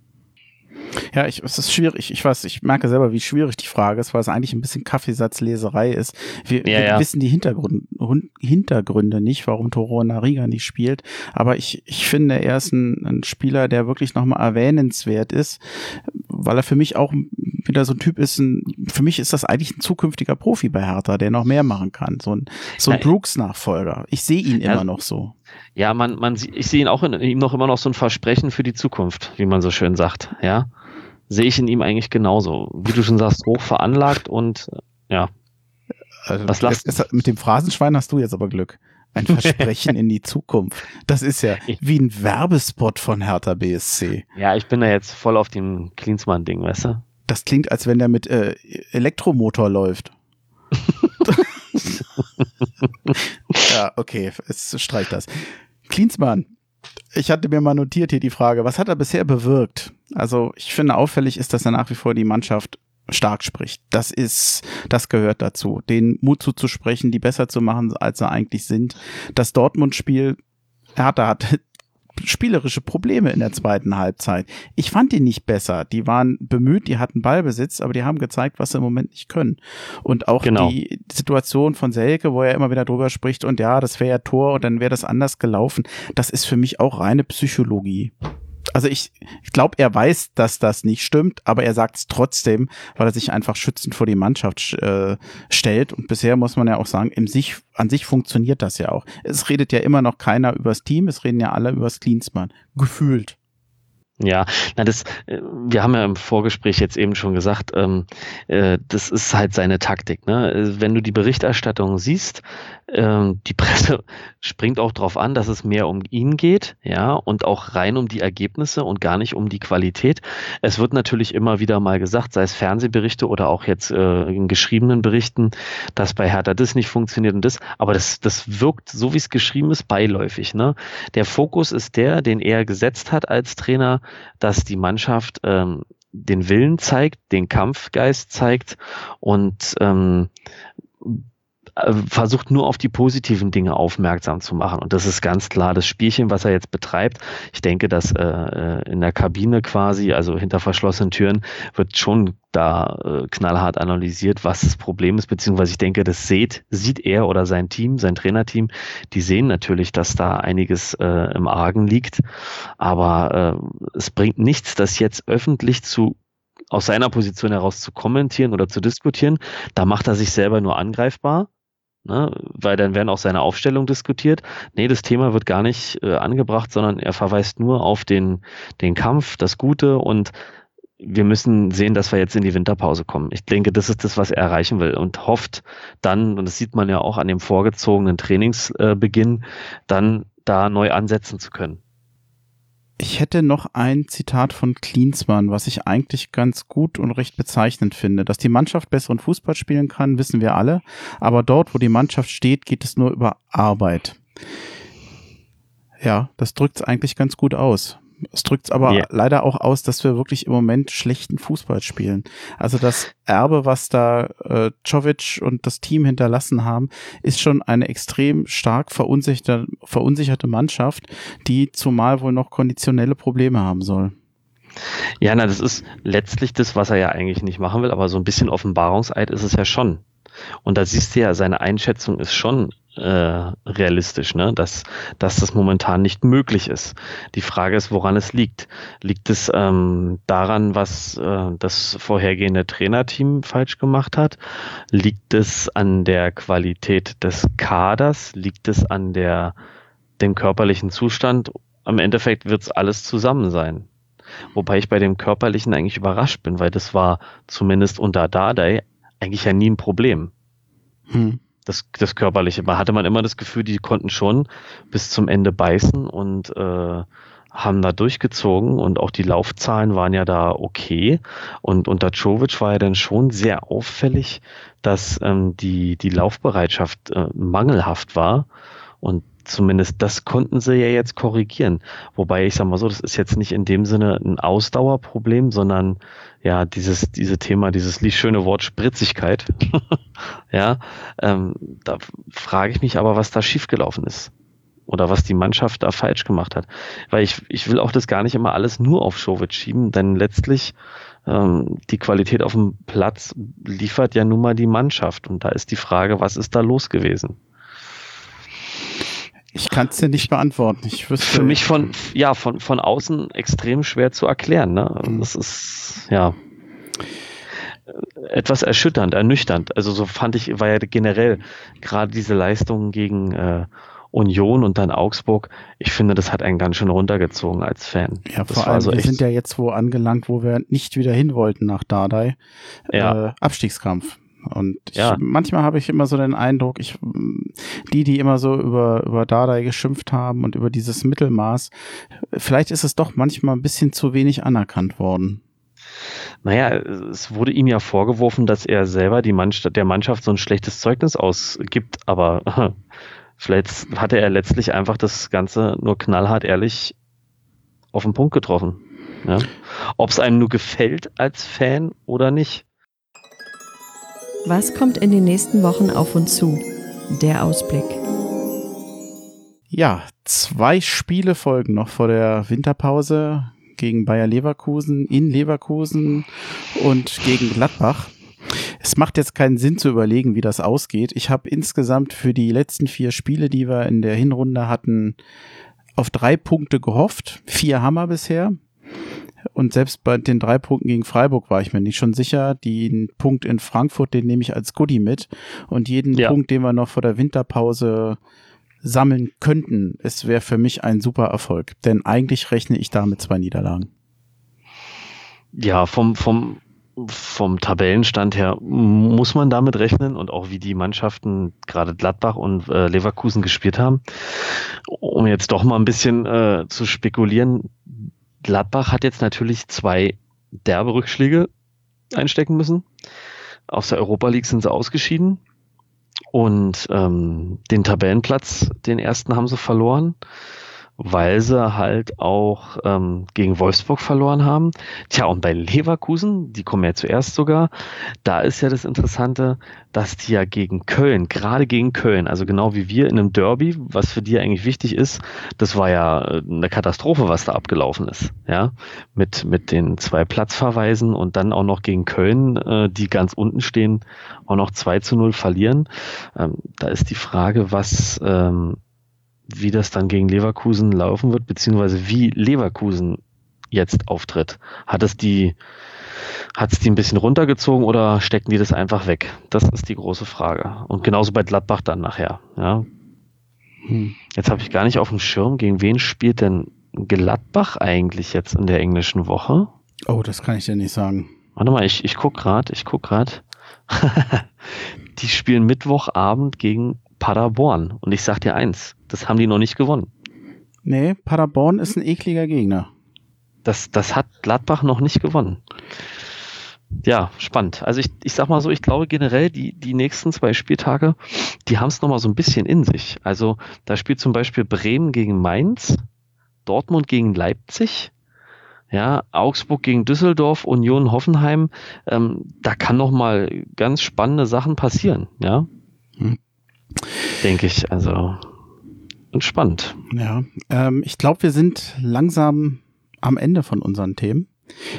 S2: Ja, ich, es ist schwierig. Ich weiß, ich merke selber, wie schwierig die Frage ist, weil es eigentlich ein bisschen Kaffeesatzleserei ist. Wir, ja, wir ja. wissen die Hintergründe, Hintergründe nicht, warum Toro Nariga nicht spielt. Aber ich, ich finde, er ist ein, ein Spieler, der wirklich nochmal erwähnenswert ist, weil er für mich auch wieder so ein Typ ist. Ein, für mich ist das eigentlich ein zukünftiger Profi bei Hertha, der noch mehr machen kann. So ein, so ein Brooks-Nachfolger. Ich sehe ihn immer noch so.
S3: Ja, man, man, ich sehe ihn auch in, ihm noch immer noch so ein Versprechen für die Zukunft, wie man so schön sagt. Ja, sehe ich in ihm eigentlich genauso. Wie du schon sagst, hoch veranlagt und ja.
S2: Also, Was lachst du? Mit dem Phrasenschwein hast du jetzt aber Glück. Ein Versprechen in die Zukunft. Das ist ja wie ein Werbespot von Hertha BSC.
S3: Ja, ich bin da jetzt voll auf dem Klinsmann-Ding, weißt du?
S2: Das klingt, als wenn der mit äh, Elektromotor läuft. ja, okay, es streicht das. Klinsmann, ich hatte mir mal notiert hier die Frage, was hat er bisher bewirkt? Also ich finde auffällig ist, dass er nach wie vor die Mannschaft stark spricht. Das ist, das gehört dazu, den Mut zuzusprechen, die besser zu machen, als sie eigentlich sind. Das Dortmund-Spiel, er hat, er hat spielerische Probleme in der zweiten Halbzeit. Ich fand die nicht besser. Die waren bemüht, die hatten Ballbesitz, aber die haben gezeigt, was sie im Moment nicht können. Und auch genau. die Situation von Selke, wo er immer wieder drüber spricht und ja, das wäre ja Tor und dann wäre das anders gelaufen. Das ist für mich auch reine Psychologie also ich, ich glaube, er weiß, dass das nicht stimmt, aber er sagt es trotzdem, weil er sich einfach schützend vor die Mannschaft äh, stellt. Und bisher muss man ja auch sagen, im sich, an sich funktioniert das ja auch. Es redet ja immer noch keiner übers Team, es reden ja alle übers Klinsmann. Gefühlt.
S3: Ja, na das, äh, wir haben ja im Vorgespräch jetzt eben schon gesagt, ähm, äh, das ist halt seine Taktik. Ne? Äh, wenn du die Berichterstattung siehst, ähm, die Presse springt auch darauf an, dass es mehr um ihn geht, ja, und auch rein um die Ergebnisse und gar nicht um die Qualität. Es wird natürlich immer wieder mal gesagt, sei es Fernsehberichte oder auch jetzt äh, in geschriebenen Berichten, dass bei Hertha das nicht funktioniert und das, aber das, das wirkt, so wie es geschrieben ist, beiläufig. Ne? Der Fokus ist der, den er gesetzt hat als Trainer dass die Mannschaft ähm, den Willen zeigt, den Kampfgeist zeigt und ähm, äh, versucht nur auf die positiven Dinge aufmerksam zu machen. Und das ist ganz klar das Spielchen, was er jetzt betreibt. Ich denke, dass äh, äh, in der Kabine quasi, also hinter verschlossenen Türen, wird schon da äh, knallhart analysiert, was das Problem ist, beziehungsweise ich denke, das sieht, sieht er oder sein Team, sein Trainerteam, die sehen natürlich, dass da einiges äh, im Argen liegt. Aber äh, es bringt nichts, das jetzt öffentlich zu aus seiner Position heraus zu kommentieren oder zu diskutieren. Da macht er sich selber nur angreifbar ne? weil dann werden auch seine Aufstellungen diskutiert. Nee, das Thema wird gar nicht äh, angebracht, sondern er verweist nur auf den, den Kampf, das Gute und wir müssen sehen, dass wir jetzt in die Winterpause kommen. Ich denke, das ist das, was er erreichen will und hofft dann, und das sieht man ja auch an dem vorgezogenen Trainingsbeginn, dann da neu ansetzen zu können.
S2: Ich hätte noch ein Zitat von Klinsmann, was ich eigentlich ganz gut und recht bezeichnend finde. Dass die Mannschaft besseren Fußball spielen kann, wissen wir alle. Aber dort, wo die Mannschaft steht, geht es nur über Arbeit. Ja, das drückt es eigentlich ganz gut aus. Es drückt aber yeah. leider auch aus, dass wir wirklich im Moment schlechten Fußball spielen. Also das Erbe, was da äh, Czovic und das Team hinterlassen haben, ist schon eine extrem stark verunsicherte, verunsicherte Mannschaft, die zumal wohl noch konditionelle Probleme haben soll.
S3: Ja, na, das ist letztlich das, was er ja eigentlich nicht machen will, aber so ein bisschen Offenbarungseid ist es ja schon. Und da siehst du ja, seine Einschätzung ist schon äh, realistisch, ne? dass, dass das momentan nicht möglich ist. Die Frage ist, woran es liegt. Liegt es ähm, daran, was äh, das vorhergehende Trainerteam falsch gemacht hat? Liegt es an der Qualität des Kaders? Liegt es an der, dem körperlichen Zustand? Am Endeffekt wird es alles zusammen sein. Wobei ich bei dem körperlichen eigentlich überrascht bin, weil das war zumindest unter Dardai eigentlich ja nie ein Problem. Hm das, das Körperliche. Man hatte man immer das Gefühl, die konnten schon bis zum Ende beißen und äh, haben da durchgezogen und auch die Laufzahlen waren ja da okay. Und unter Jovic war ja dann schon sehr auffällig, dass ähm, die, die Laufbereitschaft äh, mangelhaft war. Und zumindest das konnten sie ja jetzt korrigieren. Wobei ich sag mal so, das ist jetzt nicht in dem Sinne ein Ausdauerproblem, sondern ja, dieses, diese Thema, dieses schöne Wort Spritzigkeit. ja, ähm, da frage ich mich aber, was da schiefgelaufen ist oder was die Mannschaft da falsch gemacht hat. Weil ich, ich will auch das gar nicht immer alles nur auf Schowitz schieben, denn letztlich ähm, die Qualität auf dem Platz liefert ja nun mal die Mannschaft. Und da ist die Frage, was ist da los gewesen?
S2: Ich kann es dir nicht beantworten. Ich
S3: wüsste, Für mich von, ja, von, von außen extrem schwer zu erklären. Ne? Mhm. Das ist, ja etwas erschütternd, ernüchternd. Also so fand ich, war ja generell gerade diese Leistungen gegen äh, Union und dann Augsburg, ich finde, das hat einen ganz schön runtergezogen als Fan.
S2: Ja, das vor allem, so wir sind ja jetzt wo angelangt, wo wir nicht wieder hin wollten nach Dardai. Ja. Äh, Abstiegskampf. Und ich, ja. manchmal habe ich immer so den Eindruck, ich, die, die immer so über, über Dardai geschimpft haben und über dieses Mittelmaß, vielleicht ist es doch manchmal ein bisschen zu wenig anerkannt worden.
S3: Naja, es wurde ihm ja vorgeworfen, dass er selber die Mannschaft, der Mannschaft so ein schlechtes Zeugnis ausgibt, aber Vielleicht hatte er letztlich einfach das Ganze nur knallhart ehrlich auf den Punkt getroffen. Ja? Ob es einem nur gefällt als Fan oder nicht.
S4: Was kommt in den nächsten Wochen auf uns zu? Der Ausblick.
S2: Ja, zwei Spiele folgen noch vor der Winterpause gegen Bayer Leverkusen in Leverkusen und gegen Gladbach. Es macht jetzt keinen Sinn zu überlegen, wie das ausgeht. Ich habe insgesamt für die letzten vier Spiele, die wir in der Hinrunde hatten, auf drei Punkte gehofft. Vier wir bisher. Und selbst bei den drei Punkten gegen Freiburg war ich mir nicht schon sicher. Den Punkt in Frankfurt, den nehme ich als Goodie mit. Und jeden ja. Punkt, den wir noch vor der Winterpause sammeln könnten, es wäre für mich ein super Erfolg. Denn eigentlich rechne ich da mit zwei Niederlagen.
S3: Ja, vom, vom vom Tabellenstand her muss man damit rechnen und auch wie die Mannschaften gerade Gladbach und äh, Leverkusen gespielt haben. Um jetzt doch mal ein bisschen äh, zu spekulieren, Gladbach hat jetzt natürlich zwei derbe Rückschläge einstecken müssen. Aus der Europa League sind sie ausgeschieden. Und ähm, den Tabellenplatz, den ersten haben sie verloren weil sie halt auch ähm, gegen Wolfsburg verloren haben. Tja, und bei Leverkusen, die kommen ja zuerst sogar, da ist ja das Interessante, dass die ja gegen Köln, gerade gegen Köln, also genau wie wir in einem Derby, was für die eigentlich wichtig ist, das war ja äh, eine Katastrophe, was da abgelaufen ist, ja, mit, mit den zwei Platzverweisen und dann auch noch gegen Köln, äh, die ganz unten stehen, auch noch 2 zu 0 verlieren. Ähm, da ist die Frage, was ähm, wie das dann gegen Leverkusen laufen wird, beziehungsweise wie Leverkusen jetzt auftritt. Hat es die, hat es die ein bisschen runtergezogen oder stecken die das einfach weg? Das ist die große Frage. Und genauso bei Gladbach dann nachher. Ja. Hm. Jetzt habe ich gar nicht auf dem Schirm, gegen wen spielt denn Gladbach eigentlich jetzt in der englischen Woche?
S2: Oh, das kann ich dir nicht sagen.
S3: Warte mal, ich, ich guck grad, ich guck grad. die spielen Mittwochabend gegen Paderborn. Und ich sag dir eins, das haben die noch nicht gewonnen.
S2: Nee, Paderborn ist ein ekliger Gegner.
S3: Das, das hat Gladbach noch nicht gewonnen. Ja, spannend. Also ich, ich sag mal so, ich glaube generell, die, die nächsten zwei Spieltage, die haben es nochmal so ein bisschen in sich. Also da spielt zum Beispiel Bremen gegen Mainz, Dortmund gegen Leipzig, ja, Augsburg gegen Düsseldorf, Union Hoffenheim. Ähm, da kann nochmal ganz spannende Sachen passieren, ja. Denke ich, also entspannt.
S2: Ja, ähm, ich glaube, wir sind langsam am Ende von unseren Themen.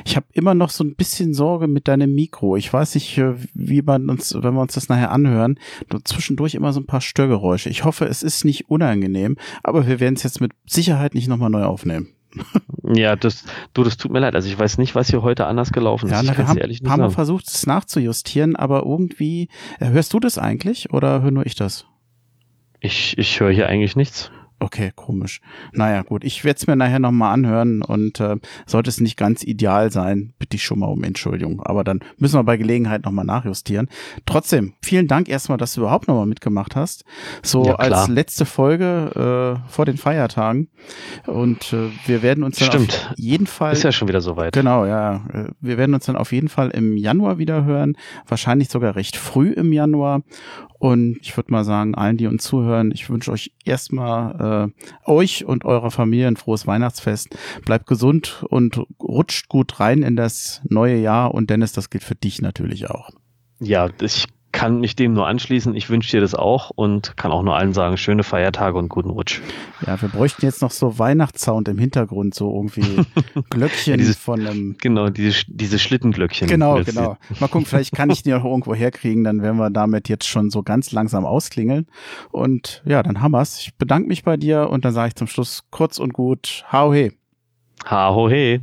S2: Ich habe immer noch so ein bisschen Sorge mit deinem Mikro. Ich weiß nicht, äh, wie man uns, wenn wir uns das nachher anhören, zwischendurch immer so ein paar Störgeräusche. Ich hoffe, es ist nicht unangenehm, aber wir werden es jetzt mit Sicherheit nicht nochmal neu aufnehmen.
S3: Ja, das, du, das tut mir leid. Also ich weiß nicht, was hier heute anders gelaufen ist. Ja,
S2: wir haben ein paar Mal versucht, es nachzujustieren, aber irgendwie, äh, hörst du das eigentlich oder höre nur ich das?
S3: Ich, ich höre hier eigentlich nichts.
S2: Okay, komisch. Naja, gut. Ich werde es mir nachher nochmal anhören und äh, sollte es nicht ganz ideal sein, bitte ich schon mal um Entschuldigung. Aber dann müssen wir bei Gelegenheit nochmal nachjustieren. Trotzdem, vielen Dank erstmal, dass du überhaupt nochmal mitgemacht hast. So
S3: Ja,
S2: als letzte Folge äh, vor den Feiertagen. Und äh, wir werden uns dann
S3: Stimmt.
S2: auf jeden Fall.
S3: Ist ja schon wieder soweit.
S2: Genau, ja. Äh, Wir werden uns dann auf jeden Fall im Januar wieder hören. Wahrscheinlich sogar recht früh im Januar. Und ich würde mal sagen, allen, die uns zuhören, ich wünsche euch erstmal äh, euch und eurer Familie ein frohes Weihnachtsfest. Bleibt gesund und rutscht gut rein in das neue Jahr. Und Dennis, das gilt für dich natürlich auch.
S3: Ja, ich kann mich dem nur anschließen. Ich wünsche dir das auch und kann auch nur allen sagen, schöne Feiertage und guten Rutsch.
S2: Ja, wir bräuchten jetzt noch so Weihnachtssound im Hintergrund, so irgendwie Glöckchen
S3: Ja, dieses-
S2: von einem
S3: Genau, diese, diese Schlittenglöckchen.
S2: Genau, genau. Mal gucken, vielleicht kann ich die auch irgendwo herkriegen, dann werden wir damit jetzt schon so ganz langsam ausklingeln. Und ja, dann haben wir's. Ich bedanke mich bei dir und dann sage ich zum Schluss kurz und gut, hau he.
S3: Ha, ho, he.